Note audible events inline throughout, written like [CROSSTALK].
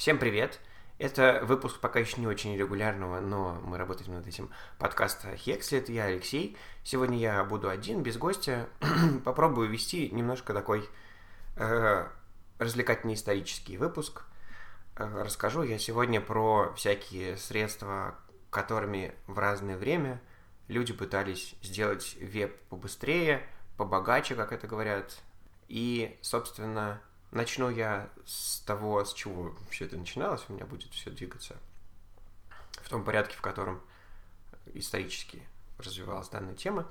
Всем привет! Это выпуск пока еще не очень регулярного, но мы работаем над этим подкаста Хекслет. Я Алексей. Сегодня я буду один, без гостя. [CLEARS THROAT] Попробую вести немножко такой э, развлекательный исторический выпуск. Э, расскажу я сегодня про всякие средства, которыми в разное время люди пытались сделать веб побыстрее, побогаче, как это говорят. И, собственно, Начну я с того, с чего все это начиналось, у меня будет все двигаться в том порядке, в котором исторически развивалась данная тема.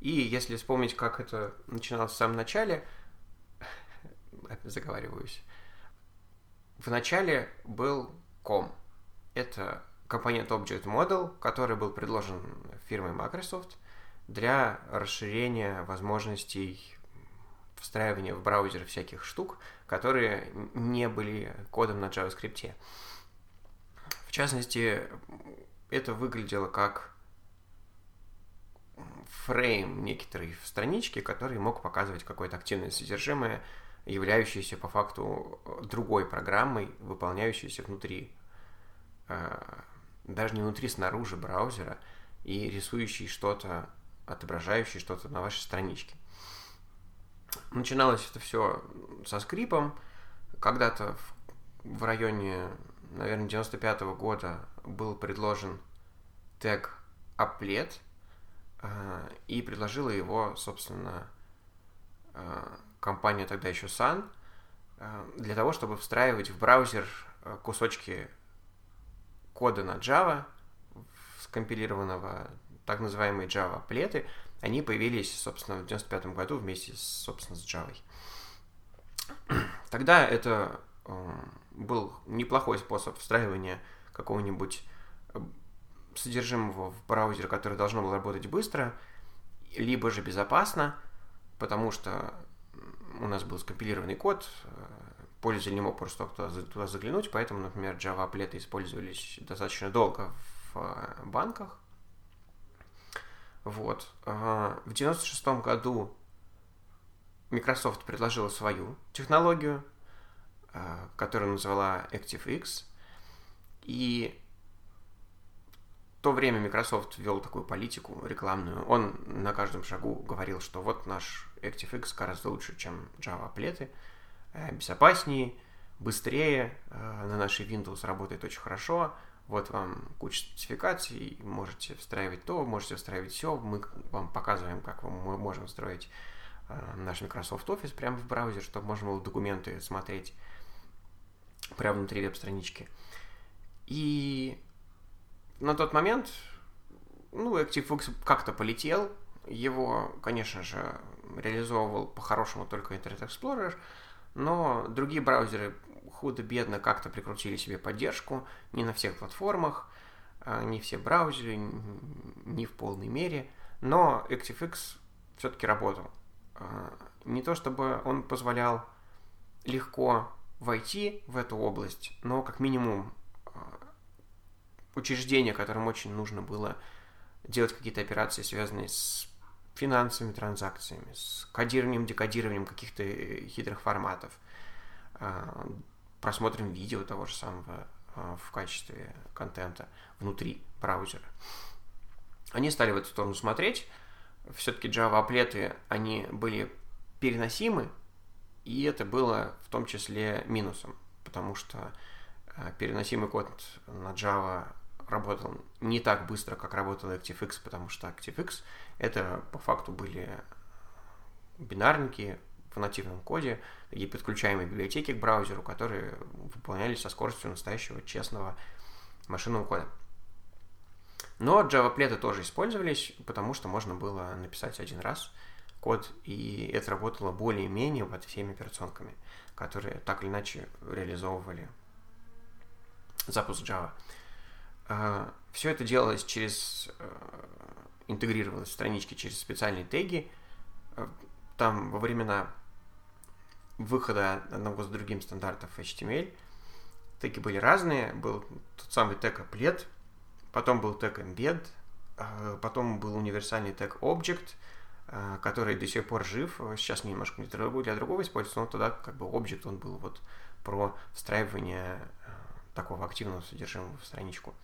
И если вспомнить, как это начиналось в самом начале, [LAUGHS] заговариваюсь, в начале был COM. Это компонент Object Model, который был предложен фирмой Microsoft для расширения возможностей встраивания в браузер всяких штук, которые не были кодом на JavaScript. В частности, это выглядело как фрейм некоторой странички, который мог показывать какое-то активное содержимое, являющееся по факту другой программой, выполняющейся внутри, э, даже не внутри, снаружи браузера, и рисующий что-то, отображающий что-то на вашей страничке. Начиналось это все со скрипом. Когда-то в, в районе, наверное, 95 -го года был предложен тег applet, э, и предложила его, собственно, э, компания тогда еще Sun, э, для того, чтобы встраивать в браузер кусочки кода на Java, скомпилированного так называемые Java плеты, они появились, собственно, в 95 году вместе, с, собственно, с Java. [CLEARS THROAT] Тогда это э, был неплохой способ встраивания какого-нибудь э, содержимого в браузер, который должно было работать быстро, либо же безопасно, потому что у нас был скомпилированный код, э, пользователь не мог просто туда, заглянуть, поэтому, например, Java аплеты использовались достаточно долго в банках, вот. В 96 году Microsoft предложила свою технологию, а, которую назвала ActiveX. И в то время Microsoft вел такую политику рекламную. Он на каждом шагу говорил, что вот наш ActiveX гораздо лучше, чем Java плеты, э, безопаснее, быстрее, э, на нашей Windows работает очень хорошо, вот вам куча спецификаций, можете встраивать то, можете встраивать все, мы вам показываем, как мы можем встроить э, наш Microsoft Office прямо в браузер, чтобы можно было документы смотреть прямо внутри веб-странички. И на тот момент, ну, ActiveX как-то полетел, его, конечно же, реализовывал по-хорошему только Internet Explorer, но другие браузеры худо-бедно как-то прикрутили себе поддержку, не на всех платформах, а, не все браузеры, не в полной мере, но ActiveX все-таки работал. А, не то чтобы он позволял легко войти в эту область, но как минимум а, учреждения, которым очень нужно было делать какие-то операции, связанные с финансовыми транзакциями, с кодированием, декодированием каких-то э, хитрых форматов, просмотрим видео того же самого а, в качестве контента внутри браузера. Они стали в эту сторону смотреть. Все-таки Java аплеты, они были переносимы, и это было в том числе минусом, потому что а, переносимый код на Java работал не так быстро, как работал ActiveX, потому что ActiveX это по факту были бинарники, в нативном коде такие подключаемые библиотеки к браузеру, которые выполнялись со скоростью настоящего честного машинного кода. Но Java плеты тоже использовались, потому что можно было написать один раз код, и это работало более-менее под всеми операционками, которые так или иначе реализовывали запуск Java. А, Все это делалось через э, интегрировалось в странички через специальные теги. Э, там во времена выхода одного с другим стандартов HTML. Теги были разные. Был тот самый тег applet, потом был тег embed, а, потом был универсальный тег object, а, который до сих пор жив. Сейчас немножко другого, для другого используется, но тогда как бы object, он был вот про встраивание а, такого активного содержимого в страничку.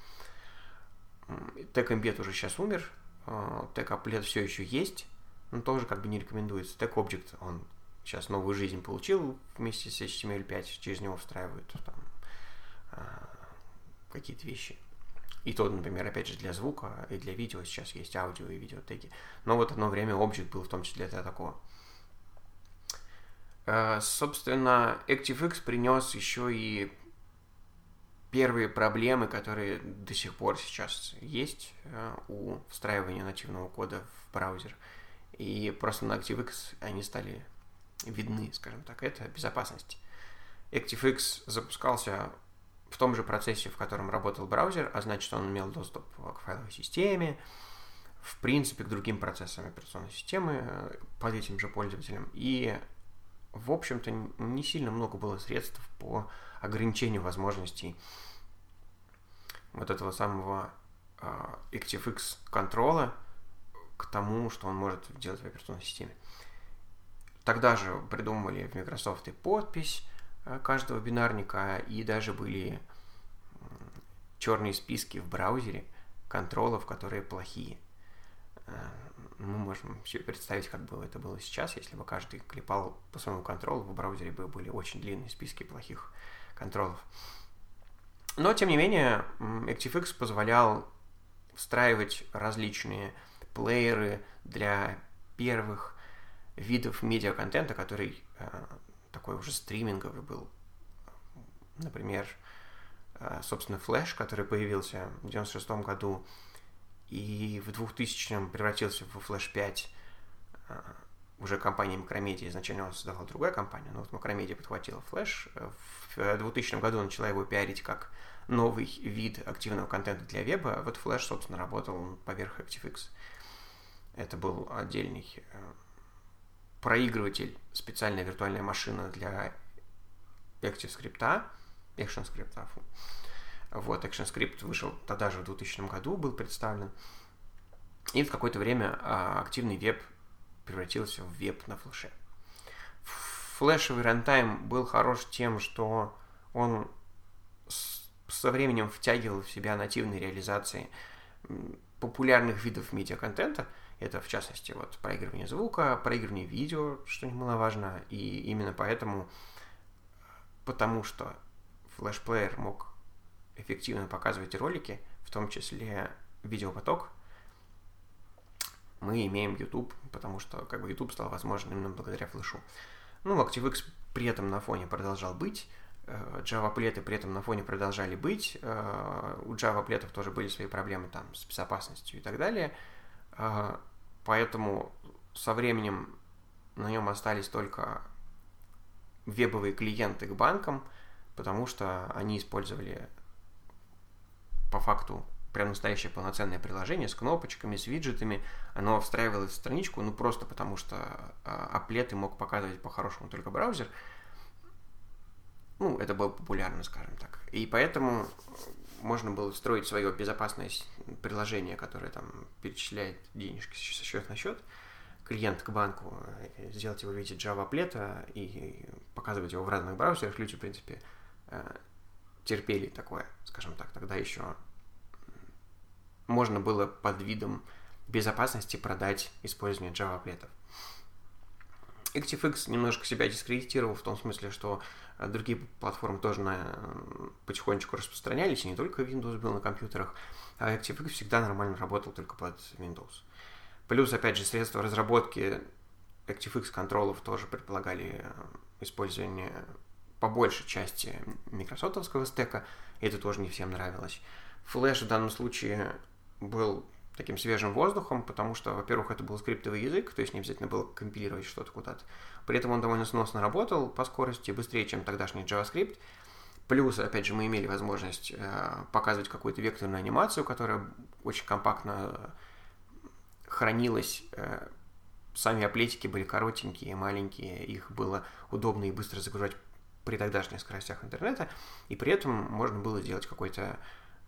Тег Embed уже сейчас умер, тег Applet все еще есть, но тоже как бы не рекомендуется. Тег Object, он сейчас новую жизнь получил вместе с HTML5, через него встраивают там а, какие-то вещи. И то, например, опять же, для звука и для видео сейчас есть аудио и видео теги. Но вот одно время Object был в том числе для такого. А, собственно, ActiveX принес еще и первые проблемы, которые до сих пор сейчас есть а, у встраивания нативного кода в браузер. И просто на ActiveX они стали видны, скажем так. Это безопасность. ActiveX запускался в том же процессе, в котором работал браузер, а значит, он имел доступ к файловой системе, в принципе, к другим процессам операционной системы э, под этим же пользователем. И, в общем-то, не сильно много было средств по ограничению возможностей вот этого самого э, ActiveX контроля к тому, что он может делать в операционной системе. Тогда же придумывали в Microsoft и подпись э, каждого бинарника, и даже были черные списки в браузере контролов, которые плохие. Э, мы можем себе представить, как бы это было сейчас, если бы каждый клепал по своему контролу, в браузере бы были очень длинные списки плохих контролов. Но, тем не менее, ActiveX позволял встраивать различные плееры для первых видов медиаконтента, который э, такой уже стриминговый был. Например, э, собственно, Flash, который появился в 96 году и в 2000-м превратился в Flash 5 э, уже компания Макромедия. Изначально он создавал другая компания, но вот Макромедия подхватила Flash. В 2000 году начала его пиарить как новый вид активного контента для веба. А вот Flash, собственно, работал поверх ActiveX. Это был отдельный проигрыватель, специальная виртуальная машина для ActiveScript, ActionScript. Вот, ActionScript вышел тогда же в 2000 году, был представлен. И в какое-то время а, активный веб превратился в веб на флеше. Флешевый рантайм был хорош тем, что он со временем втягивал в себя нативные реализации популярных видов медиаконтента – это, в частности, вот проигрывание звука, проигрывание видео, что немаловажно. И именно поэтому, потому что флешплеер мог эффективно показывать ролики, в том числе видеопоток, мы имеем YouTube, потому что как бы YouTube стал возможным именно благодаря флешу. Ну, ActiveX при этом на фоне продолжал быть, э, Java плеты при этом на фоне продолжали быть, э, у Java плетов тоже были свои проблемы там с безопасностью и так далее – поэтому со временем на нем остались только вебовые клиенты к банкам, потому что они использовали по факту прям настоящее полноценное приложение с кнопочками, с виджетами. Оно встраивалось в страничку, ну просто потому что аплеты мог показывать по-хорошему только браузер. Ну, это было популярно, скажем так. И поэтому можно было строить свое безопасное приложение, которое там перечисляет денежки со счет на счет, клиент к банку, э, сделать его в виде Java аплета и показывать его в разных браузерах. Люди, в принципе, э, терпели такое, скажем так. Тогда еще можно было под видом безопасности продать использование Java аплетов. ActiveX немножко себя дискредитировал в том смысле, что другие платформы тоже на, потихонечку распространялись, и не только Windows был на компьютерах, а ActiveX всегда нормально работал только под Windows. Плюс, опять же, средства разработки ActiveX контролов тоже предполагали э, использование по большей части микрософтовского стека, и это тоже не всем нравилось. Flash в данном случае был таким свежим воздухом, потому что, во-первых, это был скриптовый язык, то есть не обязательно было компилировать что-то куда-то. При этом он довольно сносно работал по скорости, быстрее, чем тогдашний JavaScript. Плюс, опять же, мы имели возможность э, показывать какую-то векторную анимацию, которая очень компактно хранилась. Э, сами аплетики были коротенькие, маленькие, их было удобно и быстро загружать при тогдашних скоростях интернета, и при этом можно было сделать какой-то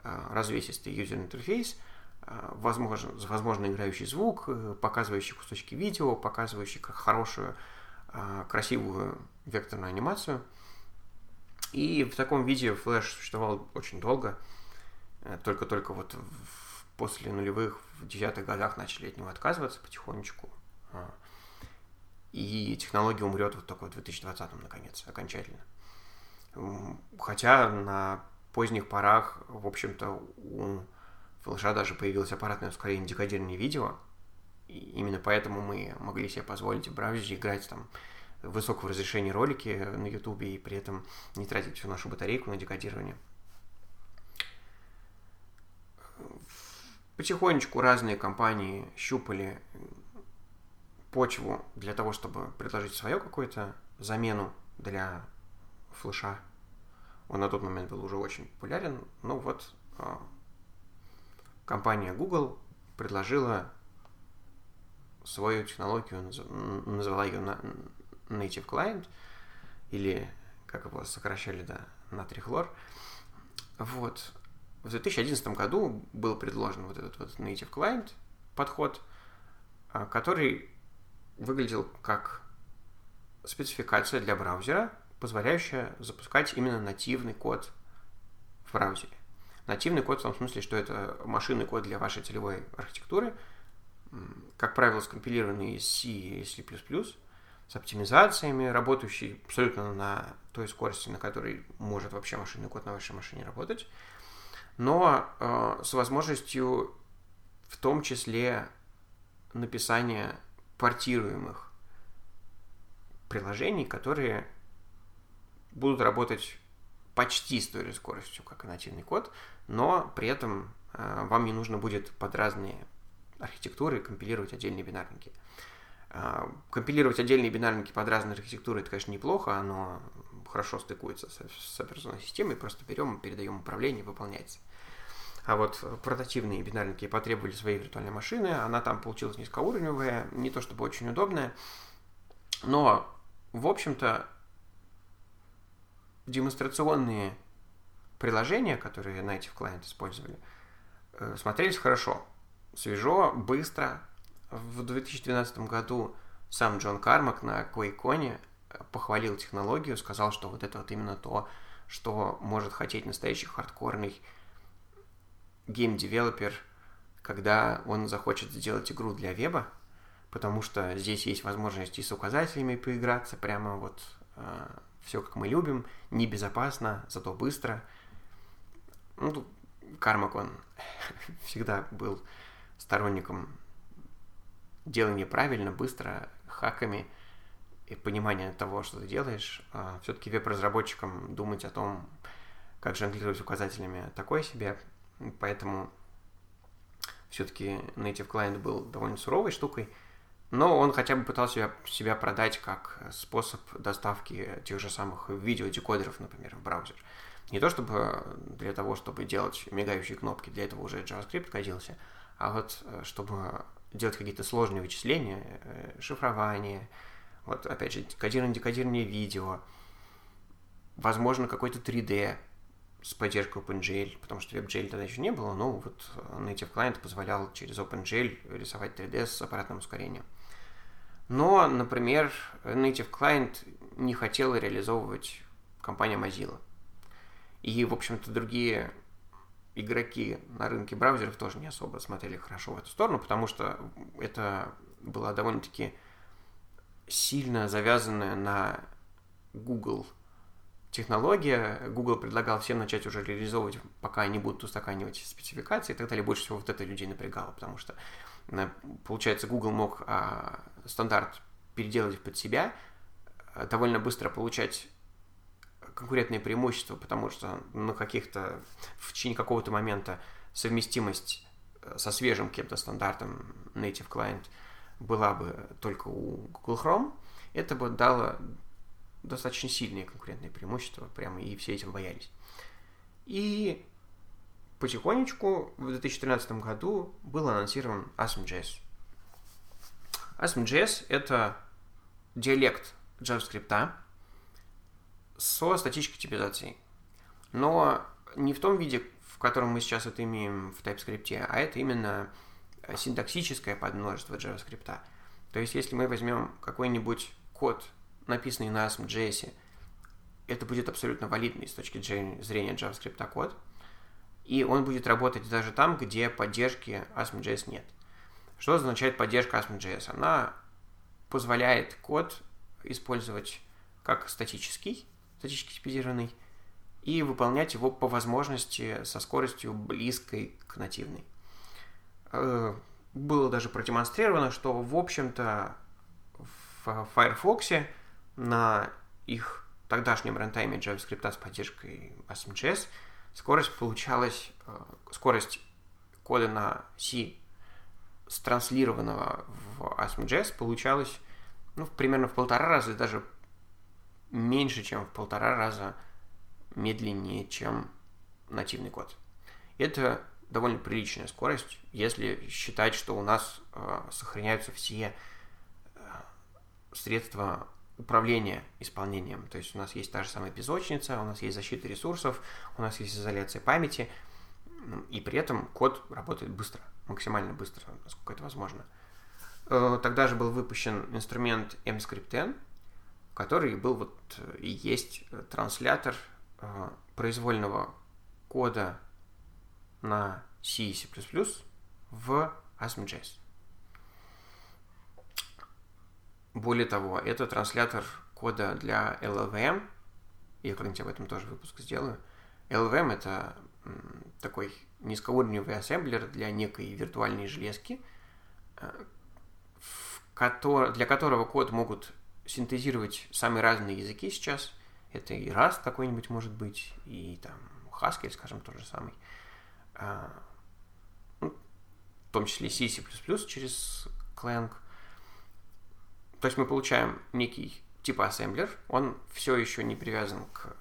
э, развесистый юзер-интерфейс, возможно, возможно играющий звук, э, показывающий кусочки видео, показывающий хорошую, э, красивую векторную анимацию. И в таком виде Flash существовал очень долго. Э, только-только вот после нулевых, в десятых годах начали от него отказываться потихонечку. А. И технология умрет вот только в 2020 наконец, окончательно. Хотя на поздних порах, в общем-то, у флеша даже появилось аппаратное ускорение декодирования видео. И именно поэтому мы могли себе позволить в браузере играть там высокого разрешения ролики на YouTube и при этом не тратить всю нашу батарейку на декодирование. Потихонечку разные компании щупали почву для того, чтобы предложить свою какую-то замену для флеша. Он на тот момент был уже очень популярен. Ну вот, а, компания Google предложила свою технологию, назвала ее Native Client, или, как его сокращали, да, натрихлор. Вот. В 2011 году был предложен вот этот вот Native Client подход, а, который выглядел как спецификация для браузера, позволяющая запускать именно нативный код в браузере. Нативный код в том смысле, что это машинный код для вашей целевой архитектуры, как правило, скомпилированный из C и C++, с оптимизациями, работающий абсолютно на той скорости, на которой может вообще машинный код на вашей машине работать, но э, с возможностью в том числе написания портируемых приложений, которые будут работать почти с той же скоростью, как и нативный код, но при этом э, вам не нужно будет под разные архитектуры компилировать отдельные бинарники. Э, компилировать отдельные бинарники под разные архитектуры, это, конечно, неплохо, оно хорошо стыкуется с, с операционной системой, просто берем, передаем управление, выполняется. А вот портативные бинарники потребовали своей виртуальной машины, она там получилась низкоуровневая, не то чтобы очень удобная, но, в общем-то, демонстрационные приложения, которые Native Client использовали, э, смотрелись хорошо, свежо, быстро. В 2012 году сам Джон Кармак на QuakeCon похвалил технологию, сказал, что вот это вот именно то, что может хотеть настоящий хардкорный game developer, когда он захочет сделать игру для веба, потому что здесь есть возможность и с указателями поиграться, прямо вот э, все как мы любим, небезопасно, зато быстро. Ну, Кармак, он [LAUGHS] всегда был сторонником делания правильно, быстро, хаками и понимания того, что ты делаешь. А все-таки веб-разработчикам думать о том, как жонглировать указателями, такое себе. Поэтому все-таки Native Client был довольно суровой штукой, но он хотя бы пытался себя, себя продать как способ доставки тех же самых видеодекодеров, например, в браузер. Не то чтобы для того, чтобы делать мигающие кнопки, для этого уже JavaScript годился, а вот э, чтобы делать какие-то сложные вычисления, э, шифрование, вот опять же, кодирование, декодирование видео, возможно, какой-то 3D, с поддержкой OpenGL, потому что WebGL тогда еще не было, но вот Native Client позволял через OpenGL рисовать 3D с аппаратным ускорением. Но, например, Native Client не хотела реализовывать компания Mozilla. И, в общем-то, другие игроки на рынке браузеров тоже не особо смотрели хорошо в эту сторону, потому что это была довольно-таки сильно завязанная на Google технология. Google предлагал всем начать уже реализовывать, пока они будут устаканивать спецификации и так далее. Больше всего вот это людей напрягало, потому что, получается, Google мог а, стандарт переделать под себя, э, довольно быстро получать конкурентные преимущества, потому что на каких-то, в течение какого-то момента совместимость э, со свежим кем-то стандартом Native Client была бы только у Google Chrome, это бы дало достаточно сильные конкурентные преимущества, прямо и все этим боялись. И потихонечку в 2013 году был анонсирован ASM.js. ASM.js — это диалект JavaScript со статической типизацией. Но не в том виде, в котором мы сейчас это имеем в TypeScript, а это именно синтаксическое подмножество JavaScript. То есть, если мы возьмем какой-нибудь код написанный на ASM.js, это будет абсолютно валидный с точки зрения JavaScript код, и он будет работать даже там, где поддержки ASM.js нет. Что означает поддержка ASM.js? Она позволяет код использовать как статический, статически типизированный, и выполнять его по возможности со скоростью близкой к нативной. Э, было даже продемонстрировано, что, в общем-то, в Firefox на их тогдашнем рантайме JavaScript с поддержкой ASM.js скорость получалась, э, скорость кода на C странслированного в ASM.js получалась ну, примерно в полтора раза, даже меньше, чем в полтора раза медленнее, чем нативный код. Это довольно приличная скорость, если считать, что у нас э, сохраняются все э, средства управления исполнением. То есть у нас есть та же самая песочница, у нас есть защита ресурсов, у нас есть изоляция памяти, и при этом код работает быстро, максимально быстро, насколько это возможно. Э, тогда же был выпущен инструмент mscripten, который был вот э, и есть транслятор э, произвольного кода на C и C++ в ASM.js. Более того, это транслятор кода для LLVM. Я как-нибудь об этом тоже выпуск сделаю. LLVM — это такой низкоуровневый ассемблер для некой виртуальной железки, э, для которого код могут синтезировать самые разные языки сейчас. Это и Rust какой-нибудь может быть, и там Haskell, скажем, тот же самый. А, ну, в том числе C, C++ через Clang. То есть мы получаем некий типа ассемблер, он все еще не привязан к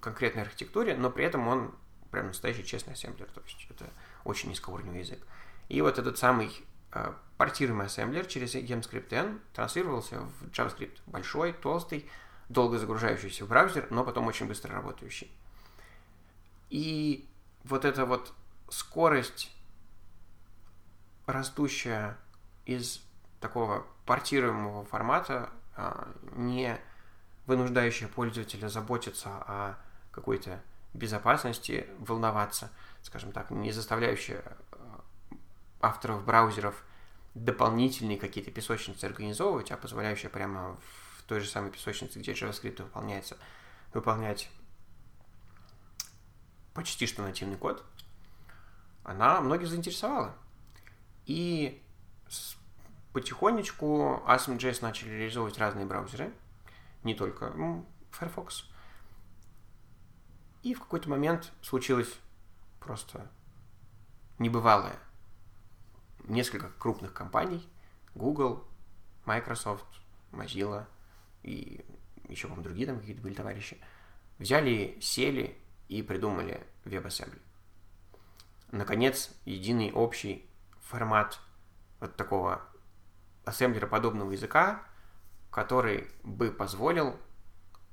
конкретной архитектуре, но при этом он прям настоящий честный ассемблер, то есть это очень низкоуровневый язык. И вот этот самый э, портируемый ассемблер через emscripten транслировался в JavaScript. Большой, толстый, долго загружающийся в браузер, но потом очень быстро работающий. И вот эта вот скорость, растущая из такого портируемого формата, а, не вынуждающая пользователя заботиться о какой-то безопасности, волноваться, скажем так, не заставляющая авторов браузеров дополнительные какие-то песочницы организовывать, а позволяющая прямо в той же самой песочнице, где JavaScript выполняется, выполнять почти что нативный код, она многих заинтересовала. И потихонечку ASM.js начали реализовывать разные браузеры, не только Firefox. И в какой-то момент случилось просто небывалое. Несколько крупных компаний, Google, Microsoft, Mozilla и еще, по другие там какие-то были товарищи, взяли, сели и придумали WebAssembly. Наконец, единый общий формат вот такого ассемблера подобного языка, который бы позволил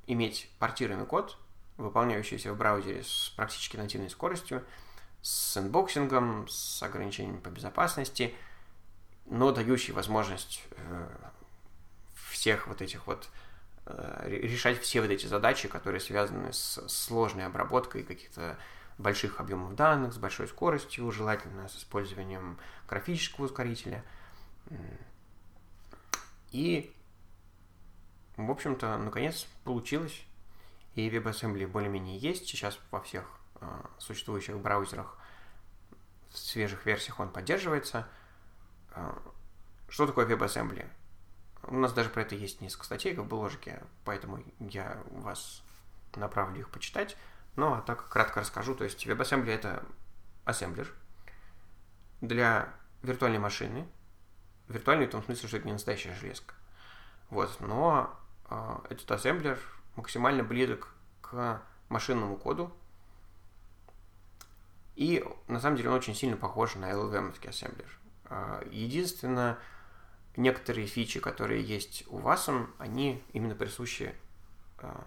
иметь портируемый код, выполняющийся в браузере с практически нативной скоростью, с sandboxing ом, с ограничениями по безопасности, но дающий возможность э, всех вот этих вот э, решать все вот эти задачи, которые связаны с сложной обработкой каких-то больших объемов данных, с большой скоростью, желательно с использованием графического ускорителя. И, в общем-то, наконец получилось. И WebAssembly более-менее есть. Сейчас во всех э, существующих браузерах в свежих версиях он поддерживается. Э, что такое WebAssembly? У нас даже про это есть несколько статей в бложике, поэтому я вас направлю их почитать. Ну, а так кратко расскажу. То есть WebAssembly — это ассемблер для виртуальной машины. Виртуальный в том смысле, что это не настоящая железка. Вот, но э, этот ассемблер максимально близок к машинному коду. И на самом деле он очень сильно похож на LLVM ассемблер. Э, единственное, некоторые фичи, которые есть у вас, они именно присущи э,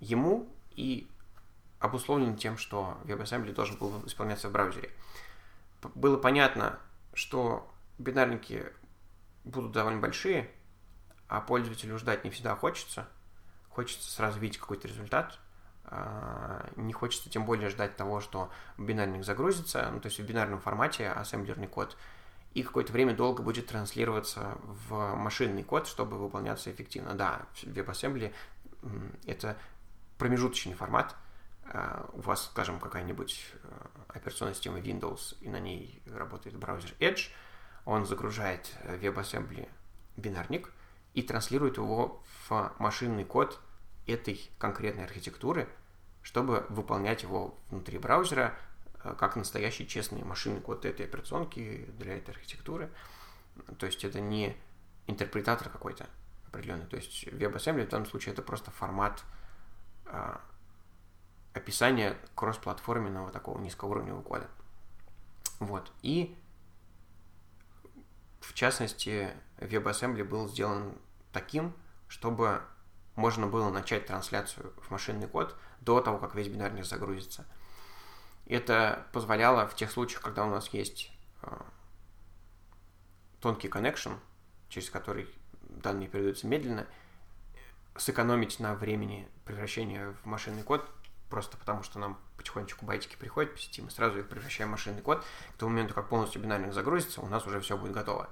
ему и обусловлен тем, что WebAssembly должен был исполняться в браузере. Было понятно, что бинарники будут довольно большие, а пользователю ждать не всегда хочется. хочется сразу видеть какой-то результат, а, не хочется тем более ждать того, что бинарник загрузится, ну, то есть в бинарном формате ассемблерный код, и какое-то время долго будет транслироваться в машинный код, чтобы выполняться эффективно. Да, WebAssembly — это промежуточный формат. А, у вас, скажем, какая-нибудь э, операционная система Windows, и на ней работает браузер Edge, он загружает WebAssembly бинарник и транслирует его в машинный код этой конкретной архитектуры, чтобы выполнять его внутри браузера э, как настоящий честный машинный код этой операционки для этой архитектуры. То есть это не интерпретатор какой-то определенный. То есть WebAssembly в данном случае это просто формат а, описания кроссплатформенного такого низкоуровневого кода. Вот. И в частности, WebAssembly был сделан таким, чтобы можно было начать трансляцию в машинный код до того, как весь бинарник загрузится. Это позволяло в тех случаях, когда у нас есть э, тонкий connection, через который данные передаются медленно, сэкономить на времени превращения в машинный код, просто потому что нам потихонечку байтики приходят по сети, мы сразу их превращаем в машинный код. К тому моменту, как полностью бинарник загрузится, у нас уже все будет готово.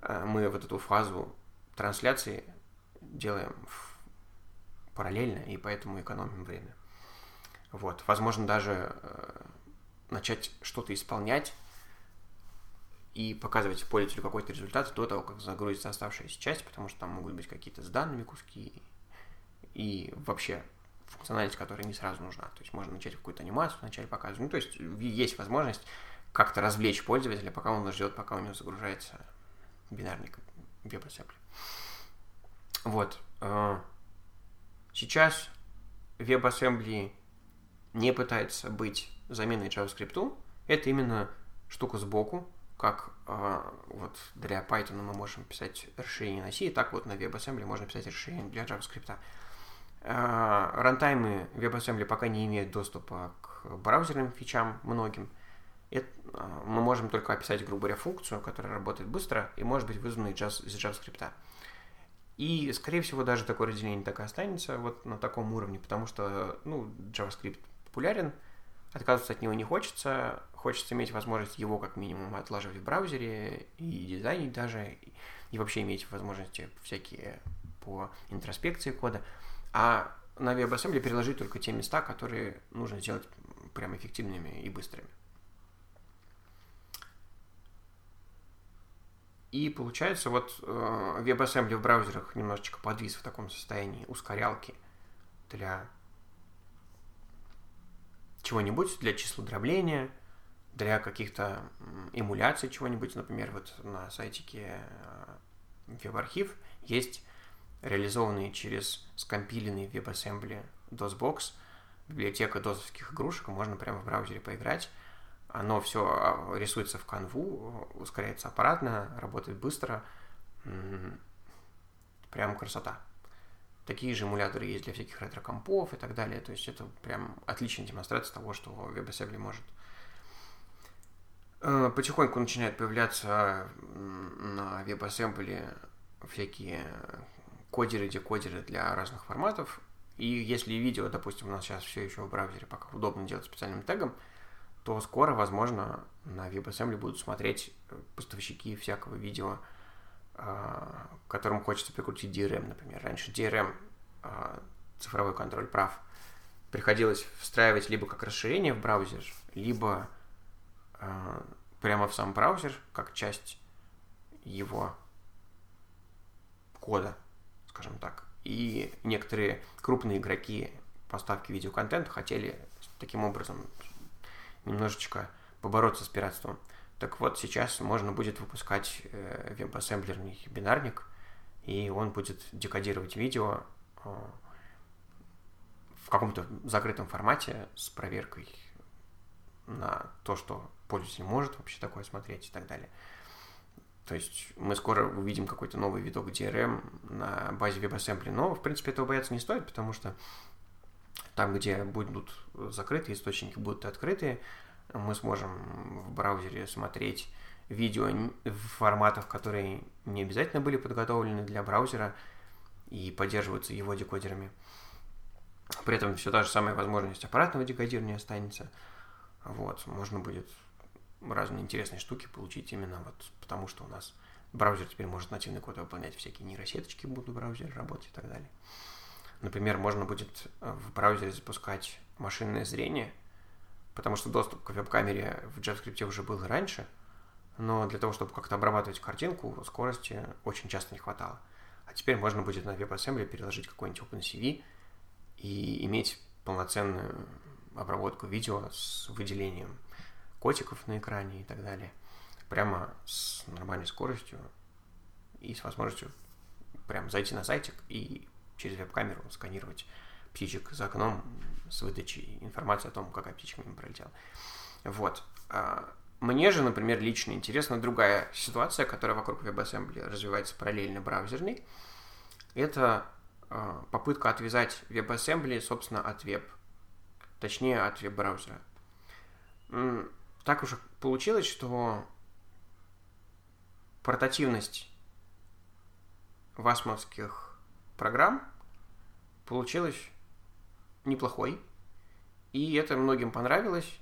Э, мы вот эту фазу трансляции делаем параллельно, и поэтому экономим время. Вот. Возможно, даже э, начать что-то исполнять и показывать пользователю какой-то результат до того, как загрузится оставшаяся часть, потому что там могут быть какие-то с данными куски и вообще функциональность, которая не сразу нужна. То есть можно начать какую-то анимацию, вначале показывать. Ну, то есть есть возможность как-то развлечь пользователя, пока он ждет, пока у него загружается бинарник WebAssembly. Вот. Э, сейчас WebAssembly не пытается быть заменой JavaScript. Это именно штука сбоку, как э, вот для Python мы можем писать расширение на C, так вот на WebAssembly можно писать расширение для JavaScript. Э, рантаймы WebAssembly пока не имеют доступа к браузерным фичам многим, это, а, мы можем только описать, грубо говоря, функцию, которая работает быстро и может быть вызвана из JavaScript. И, скорее всего, даже такое разделение так и останется вот на таком уровне, потому что, ну, JavaScript популярен, отказываться от него не хочется, хочется иметь возможность его как минимум отлаживать в браузере и дизайнить даже, и вообще иметь возможности всякие по интроспекции кода, а на WebAssembly переложить только те места, которые нужно сделать прям эффективными и быстрыми. И получается, вот э, WebAssembly в браузерах немножечко подвис в таком состоянии ускорялки для чего-нибудь, для числодробления, для каких-то эмуляций чего-нибудь. Например, вот на сайтике WebArchive э, есть реализованные через скомпиленный WebAssembly DOSBox библиотека досовских игрушек, можно прямо в браузере поиграть оно все а, рисуется в канву, ускоряется аппаратно, работает быстро. Прям красота. Такие же эмуляторы есть для всяких ретро-компов и так далее. То есть это прям отличная демонстрация того, что WebAssembly может. Э, потихоньку начинают появляться на WebAssembly всякие кодеры, декодеры для разных форматов. И если видео, допустим, у нас сейчас все еще в браузере пока удобно делать специальным тегом, то скоро, возможно, на WebAssembly будут смотреть э, поставщики всякого видео, а, которым хочется прикрутить DRM, например. Раньше DRM, а, цифровой контроль прав, приходилось встраивать либо как расширение в браузер, либо а, прямо в сам браузер, как часть его кода, скажем так. И некоторые крупные игроки поставки видеоконтента хотели таким образом немножечко побороться с пиратством. Так вот, сейчас можно будет выпускать э, веб-ассемблерный бинарник, и он будет декодировать видео э, в каком-то закрытом формате с проверкой на то, что пользователь может вообще такое смотреть и так далее. То есть мы скоро увидим какой-то новый видок DRM на базе WebAssembly, но, в принципе, этого бояться не стоит, потому что там, где будут закрытые источники, будут открытые, мы сможем в браузере смотреть видео в форматах, которые не обязательно были подготовлены для браузера, и поддерживаются его декодерами. При этом все та же самая возможность аппаратного декодирования останется. Вот, можно будет разные интересные штуки получить именно вот потому, что у нас браузер теперь может нативный код выполнять, всякие нейросеточки будут в браузере работать и так далее. Например, можно будет в браузере запускать машинное зрение, потому что доступ к веб-камере в JavaScript уже был раньше, но для того, чтобы как-то обрабатывать картинку, скорости очень часто не хватало. А теперь можно будет на WebAssembly переложить какой-нибудь OpenCV и иметь полноценную обработку видео с выделением котиков на экране и так далее. Прямо с нормальной скоростью и с возможностью прям зайти на сайтик и через веб-камеру сканировать птичек за окном с выдачей информации о том, какая птичка мимо пролетела. Вот. А, мне же, например, лично интересна другая ситуация, которая вокруг WebAssembly развивается параллельно браузерной. Это а, попытка отвязать WebAssembly, собственно, от веб. Точнее, от веб-браузера. Так уже получилось, что портативность васмовских программ получилась неплохой. И это многим понравилось.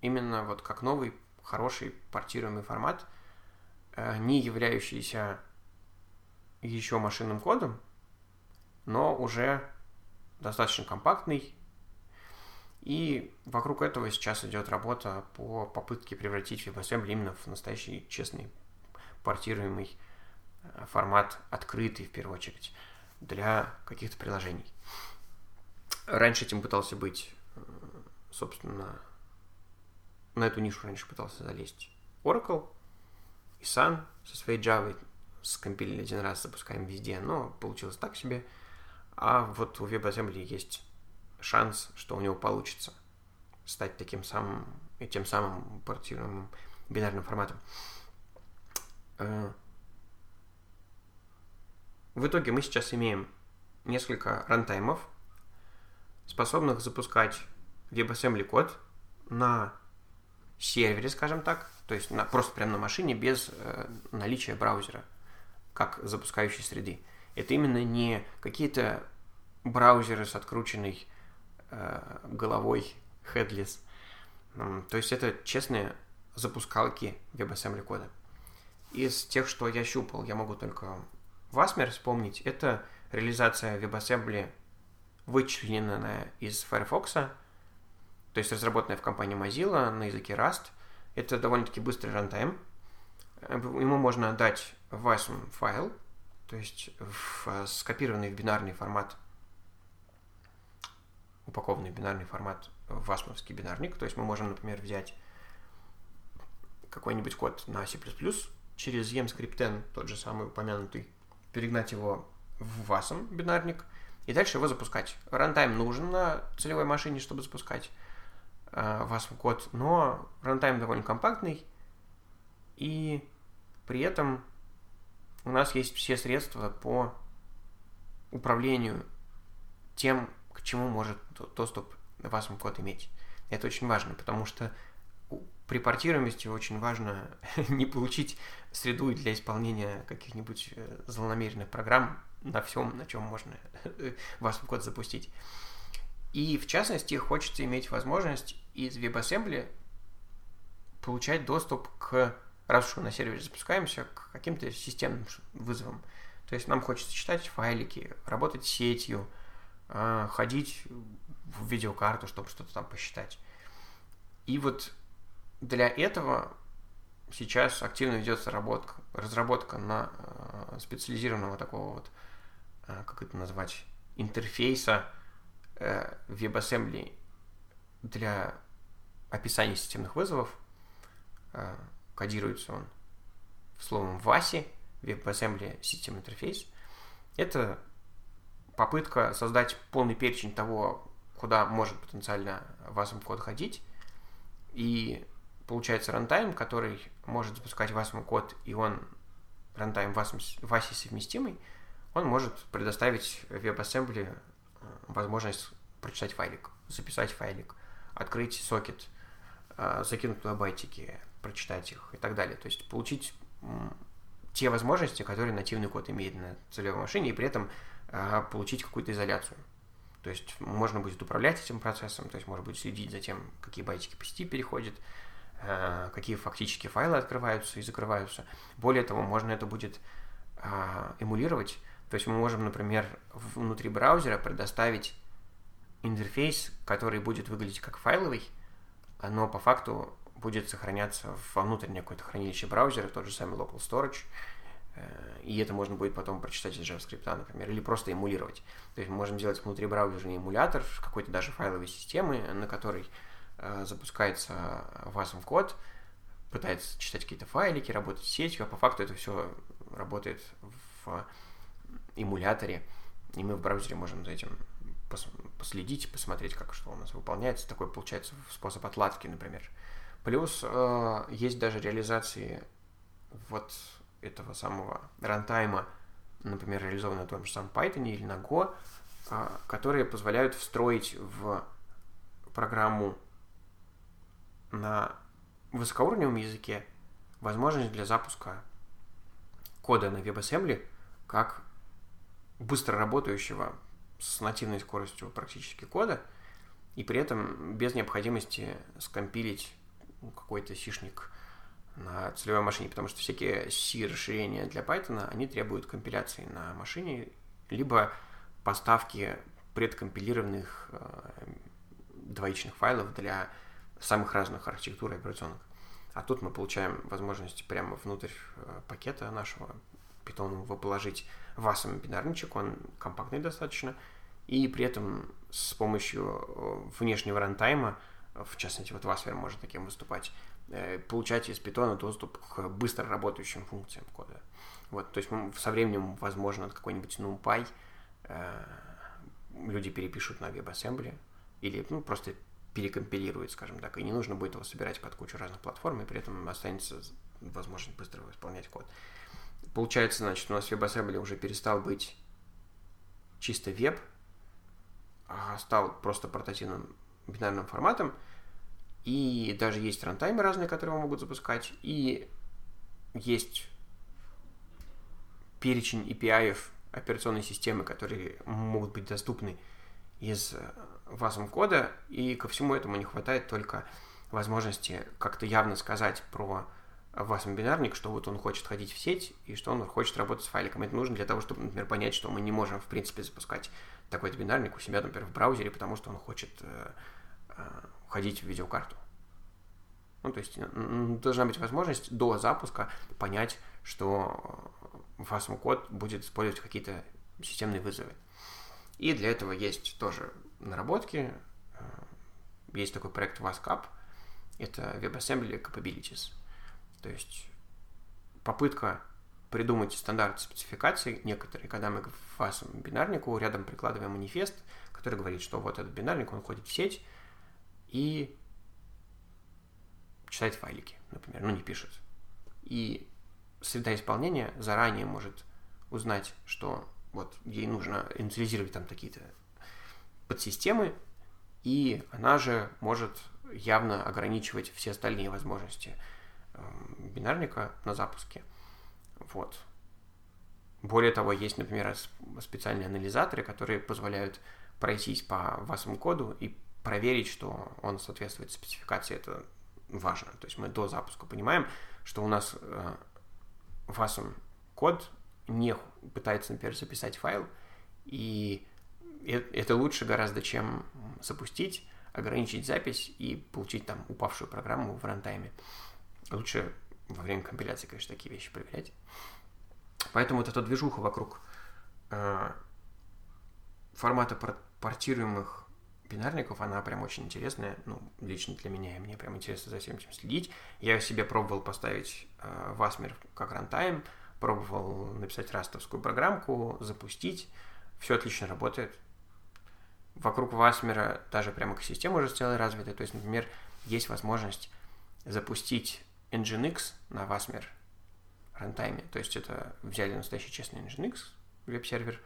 Именно вот как новый, хороший портируемый формат, э, не являющийся еще машинным кодом, но уже достаточно компактный. И вокруг этого сейчас идет работа по попытке превратить WebAssembly именно в настоящий честный портируемый э, формат, открытый в первую очередь для каких-то приложений. Раньше этим пытался быть, э, собственно, на эту нишу раньше пытался залезть Oracle и Sun со своей Java скомпилили один раз, запускаем везде, но получилось так себе. А вот у WebAssembly есть шанс, что у него получится стать таким самым и тем самым портируемым бинарным форматом. Э, в итоге мы сейчас имеем несколько рантаймов, способных запускать WebAssembly код на сервере, скажем так, то есть на, просто прямо на машине без э, наличия браузера, как запускающей среды. Это именно не какие-то браузеры с открученной головой headless. То есть это честные запускалки WebAssembly кода. Из тех, что я щупал, я могу только Wasmer вспомнить, это реализация WebAssembly, вычлененная из Firefox, то есть разработанная в компании Mozilla на языке Rust. Это довольно-таки быстрый runtime. Ему можно отдать WASM файл, то есть в скомпилированный в бинарный формат, упакованный в бинарный формат WASM овский бинарник. То есть мы можем, например, взять какой-нибудь код на C++ через emscripten, тот же самый упомянутый, перегнать его в WASM бинарник и дальше его запускать. Runtime нужен на целевой машине, чтобы запускать э, WASM код, но рантайм довольно компактный, и при этом у нас есть все средства по управлению тем, к чему может доступ WASM код иметь. Это очень важно, потому что при портируемости очень важно [LAUGHS] не получить среду для исполнения каких-нибудь э, злонамеренных программ на всем, на чем можно вас в код запустить. И в частности, хочется иметь возможность из WebAssembly получать доступ к, раз уж мы на сервере запускаемся, к каким-то системным вызовам. То есть нам хочется читать файлики, работать с сетью, а, ходить в видеокарту, чтобы что-то там посчитать. И вот для этого сейчас активно ведется работа, разработка на э, специализированного такого вот, э, как это назвать, интерфейса э, WebAssembly для описания системных вызовов. Кодируется он словом VASI, WebAssembly System Interface. Это попытка создать полный перечень того, куда может потенциально WASM код ходить, и получается рантайм, который может запускать WASM код, и он рантайм WASI совместимый, он может предоставить WebAssembly э, возможность прочитать файлик, записать файлик, открыть сокет, э, закинуть туда байтики, прочитать их и так далее. То есть получить те возможности, которые нативный код имеет на целевой машине, и при этом получить какую-то изоляцию. То есть можно будет управлять этим процессом, то есть можно будет следить за тем, какие байтики по сети переходят, а, какие фактически файлы открываются и закрываются. Более того, можно это будет а, эмулировать. То есть мы можем, например, внутри браузера предоставить интерфейс, который будет выглядеть как файловый, но по факту будет сохраняться во внутреннее какое-то хранилище браузера, тот же самый local storage, и это можно будет потом прочитать из JavaScript, например, или просто эмулировать. То есть мы можем делать внутри браузерный эмулятор какой-то даже файловой системы, на которой э, запускается WASM код, пытается читать какие-то файлики, работать с сетью, а по факту это все работает в эмуляторе, и мы в браузере можем за этим последить, посмотреть, как что у нас выполняется. Такой получается способ отладки, например. Плюс э, есть даже реализации вот этого самого рантайма, например, реализованные на том же самом Python или на Go, э, которые позволяют встроить в программу на высокоуровневом языке возможность для запуска кода на WebAssembly как быстро работающего с нативной скоростью практически кода, и при этом без необходимости скомпилить какой-то сишник на целевой машине, потому что всякие C-расширения для Python, они требуют компиляции на машине, либо поставки предкомпилированных э, двоичных файлов для самых разных архитектур и операционных. А тут мы получаем возможность прямо внутрь э, пакета нашего питонового положить васом бинарничек, он компактный достаточно, и при этом с помощью э, внешнего рантайма в частности, вот Wasmer может таким выступать, э, получать из питона доступ к быстро работающим функциям кода. Вот, то есть со временем, возможно, какой-нибудь NumPy э, люди перепишут на WebAssembly или ну, просто перекомпилируют, скажем так, и не нужно будет его собирать под кучу разных платформ, и при этом останется возможность быстро исполнять код. Получается, значит, у нас WebAssembly уже перестал быть чисто веб, а стал просто портативным бинарным форматом, и даже есть рантаймы разные, которые могут запускать, и есть перечень API операционной системы, которые могут быть доступны из WASM кода, и ко всему этому не хватает только возможности как-то явно сказать про WASM бинарник, что вот он хочет ходить в сеть и что он хочет работать с файликом. Это нужно для того, чтобы, например, понять, что мы не можем, в принципе, запускать такой-то бинарник у себя, например, в браузере, потому что он хочет э, входить в видеокарту. Ну, то есть должна быть возможность до запуска понять, что WASM код будет использовать какие-то системные вызовы. И для этого есть тоже наработки. Э, есть такой проект WASCAP. Это WebAssembly Capabilities. То есть попытка придумать стандарт спецификаций некоторые, когда мы к WASM бинарнику рядом прикладываем манифест, который говорит, что вот этот бинарник, он входит в сеть, и читает файлики, например, ну не пишет. И среда исполнения заранее может узнать, что вот ей нужно инициализировать там какие-то подсистемы, и она же может явно ограничивать все остальные возможности эм, бинарника на запуске. Вот. Более того, есть, например, специальные анализаторы, которые позволяют пройтись по вашему коду и проверить, что он соответствует спецификации, это важно. То есть мы до запуска понимаем, что у нас э, WASM код не пытается, например, записать файл, и это лучше гораздо, чем запустить, ограничить запись и получить там упавшую программу в рантайме. Лучше во время компиляции, конечно, такие вещи проверять. Поэтому вот эта движуха вокруг э, формата портируемых бинарников, она прям очень интересная, ну, лично для меня, и мне прям интересно за всем этим следить. Я себе пробовал поставить э, Васмер как рантайм, пробовал написать растовскую программку, запустить, все отлично работает. Вокруг Васмера даже прям экосистема уже целая развитая, то есть, например, есть возможность запустить Nginx на Васмер рантайме, то есть это взяли настоящий честный Nginx веб-сервер,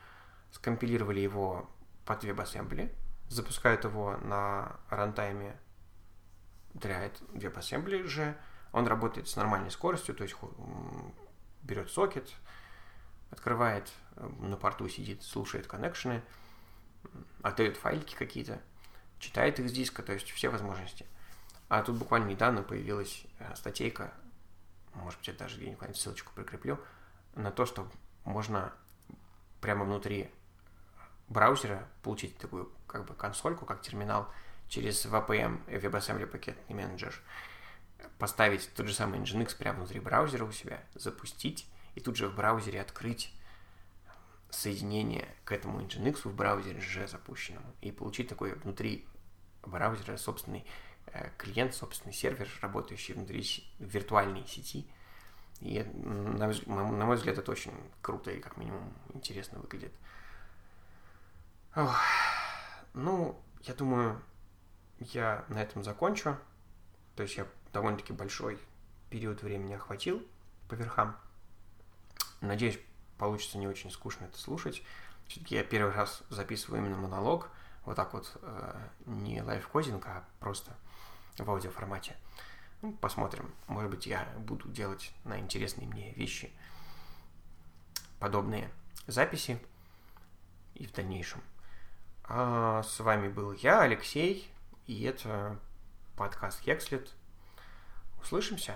скомпилировали его под WebAssembly, запускают его на рантайме для WebAssembly же, он работает с нормальной скоростью, то есть берет сокет, открывает, на порту сидит, слушает коннекшены, отдает файлики какие-то, читает их с диска, то есть все возможности. А тут буквально недавно появилась э, статейка, может быть, я даже где-нибудь ссылочку прикреплю, на то, что можно прямо внутри браузера получить такую как бы консольку, как терминал, через VPM, WebAssembly Packet Manager, поставить тот же самый Nginx прямо внутри браузера у себя, запустить и тут же в браузере открыть соединение к этому Nginx в браузере уже запущенному и получить такой внутри браузера собственный э, клиент, собственный сервер, работающий внутри виртуальной сети. И, на мой взгляд, это очень круто и, как минимум, интересно выглядит. Ох. Ну, я думаю, я на этом закончу. То есть я довольно-таки большой период времени охватил по верхам. Надеюсь, получится не очень скучно это слушать. Все-таки я первый раз записываю именно монолог, вот так вот, э, не лайфкодинг, а просто в аудиоформате. Ну, посмотрим. Может быть, я буду делать на интересные мне вещи подобные записи и в дальнейшем. А с вами был я, Алексей, и это подкаст Хекслет. Услышимся.